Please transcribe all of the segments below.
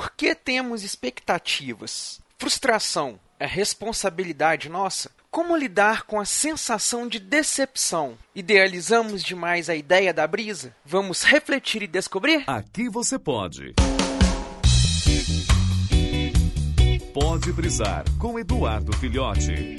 Por que temos expectativas? Frustração é responsabilidade nossa? Como lidar com a sensação de decepção? Idealizamos demais a ideia da brisa? Vamos refletir e descobrir? Aqui você pode. Pode brisar com Eduardo Filhote.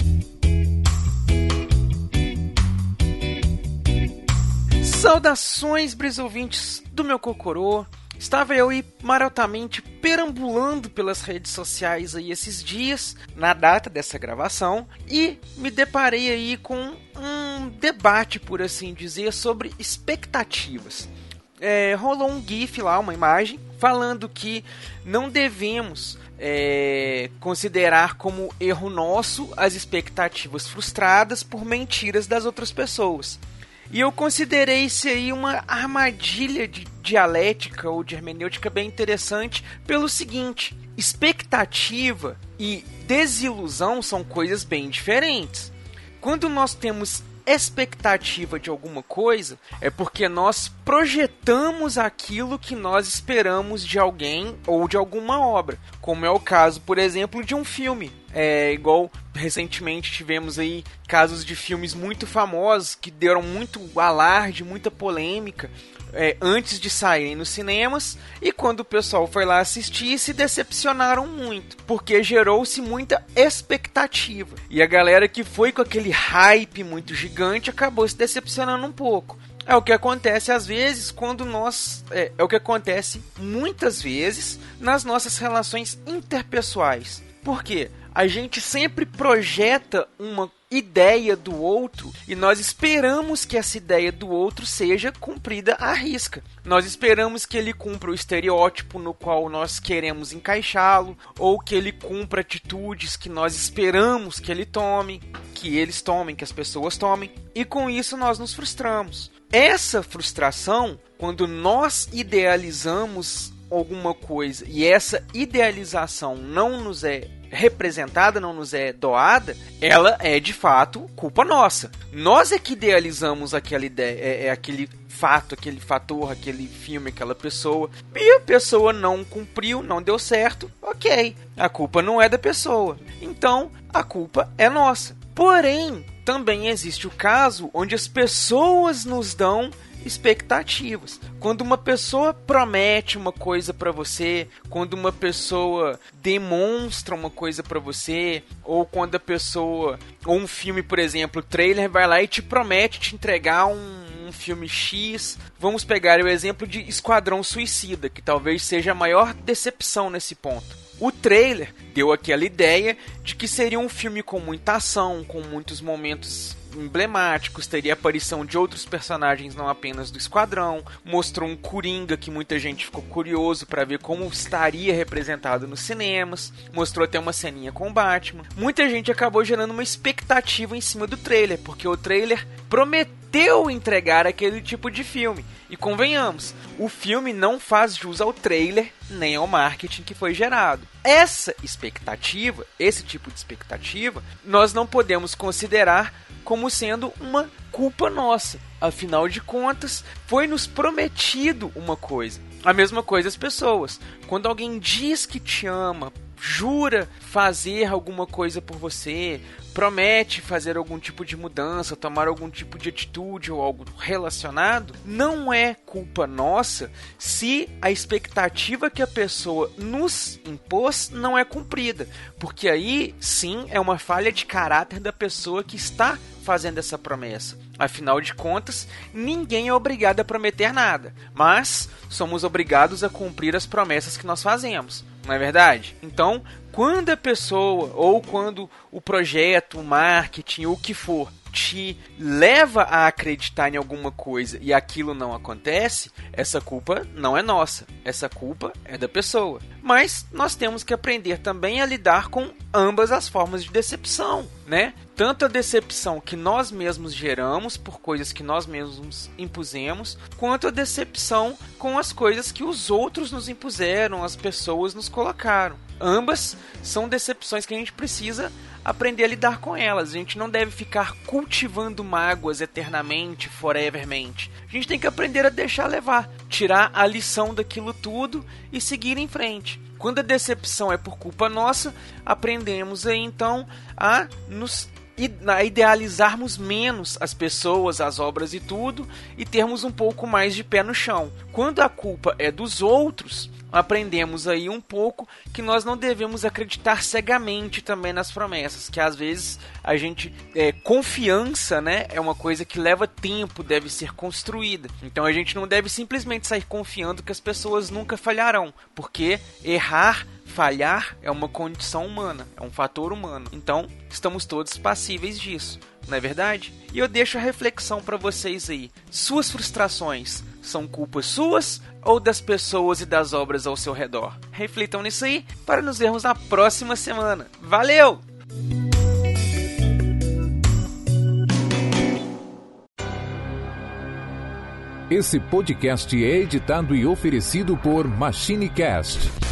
Saudações, brisouvintes do meu Cocorô. Estava eu aí marotamente perambulando pelas redes sociais aí esses dias, na data dessa gravação, e me deparei aí com um debate, por assim dizer, sobre expectativas. É, rolou um GIF lá, uma imagem, falando que não devemos é, considerar como erro nosso as expectativas frustradas por mentiras das outras pessoas. E eu considerei aí uma armadilha de dialética ou de hermenêutica bem interessante pelo seguinte: expectativa e desilusão são coisas bem diferentes. Quando nós temos expectativa de alguma coisa, é porque nós projetamos aquilo que nós esperamos de alguém ou de alguma obra, como é o caso, por exemplo, de um filme. É igual recentemente tivemos aí casos de filmes muito famosos que deram muito alarde, muita polêmica, é, antes de saírem nos cinemas e quando o pessoal foi lá assistir se decepcionaram muito, porque gerou-se muita expectativa. E a galera que foi com aquele hype muito gigante acabou se decepcionando um pouco. É o que acontece às vezes quando nós. É, é o que acontece muitas vezes nas nossas relações interpessoais. Por quê? A gente sempre projeta uma ideia do outro e nós esperamos que essa ideia do outro seja cumprida à risca. Nós esperamos que ele cumpra o estereótipo no qual nós queremos encaixá-lo ou que ele cumpra atitudes que nós esperamos que ele tome, que eles tomem, que as pessoas tomem, e com isso nós nos frustramos. Essa frustração, quando nós idealizamos alguma coisa e essa idealização não nos é representada, não nos é doada, ela é de fato culpa nossa. Nós é que idealizamos aquela ideia, é, é aquele fato, aquele fator, aquele filme, aquela pessoa. E a pessoa não cumpriu, não deu certo. Ok, a culpa não é da pessoa. Então a culpa é nossa. Porém, também existe o caso onde as pessoas nos dão expectativas. Quando uma pessoa promete uma coisa para você, quando uma pessoa demonstra uma coisa para você, ou quando a pessoa, ou um filme, por exemplo, o trailer vai lá e te promete te entregar um, um filme X. Vamos pegar o exemplo de Esquadrão Suicida, que talvez seja a maior decepção nesse ponto. O trailer deu aquela ideia de que seria um filme com muita ação, com muitos momentos emblemáticos, teria aparição de outros personagens, não apenas do Esquadrão, mostrou um Coringa que muita gente ficou curioso para ver como estaria representado nos cinemas, mostrou até uma ceninha com o Batman. Muita gente acabou gerando uma expectativa em cima do trailer, porque o trailer prometeu entregar aquele tipo de filme. E convenhamos, o filme não faz jus ao trailer nem ao marketing que foi gerado. Essa expectativa, esse tipo de expectativa, nós não podemos considerar como sendo uma culpa nossa. Afinal de contas, foi nos prometido uma coisa. A mesma coisa as pessoas. Quando alguém diz que te ama, jura fazer alguma coisa por você, promete fazer algum tipo de mudança, tomar algum tipo de atitude ou algo relacionado, não é culpa nossa se a expectativa que a pessoa nos impôs não é cumprida, porque aí sim é uma falha de caráter da pessoa que está fazendo essa promessa. Afinal de contas, ninguém é obrigado a prometer nada, mas somos obrigados a cumprir as promessas que nós fazemos não é verdade? Então, quando a pessoa ou quando o projeto, o marketing, o que for, te leva a acreditar em alguma coisa e aquilo não acontece, essa culpa não é nossa, essa culpa é da pessoa. Mas nós temos que aprender também a lidar com ambas as formas de decepção, né? Tanto a decepção que nós mesmos geramos por coisas que nós mesmos impusemos, quanto a decepção com as coisas que os outros nos impuseram, as pessoas nos colocaram. Ambas são decepções que a gente precisa aprender a lidar com elas. A gente não deve ficar cultivando mágoas eternamente, forevermente. A gente tem que aprender a deixar levar, tirar a lição daquilo tudo e seguir em frente. Quando a decepção é por culpa nossa, aprendemos aí então a nos a idealizarmos menos as pessoas, as obras e tudo, e termos um pouco mais de pé no chão. Quando a culpa é dos outros, aprendemos aí um pouco que nós não devemos acreditar cegamente também nas promessas, que às vezes a gente é, confiança, né, é uma coisa que leva tempo, deve ser construída. Então a gente não deve simplesmente sair confiando que as pessoas nunca falharão, porque errar falhar é uma condição humana, é um fator humano. Então, estamos todos passíveis disso, não é verdade? E eu deixo a reflexão para vocês aí. Suas frustrações são culpas suas ou das pessoas e das obras ao seu redor? Reflitam nisso aí para nos vermos na próxima semana. Valeu! Esse podcast é editado e oferecido por MachineCast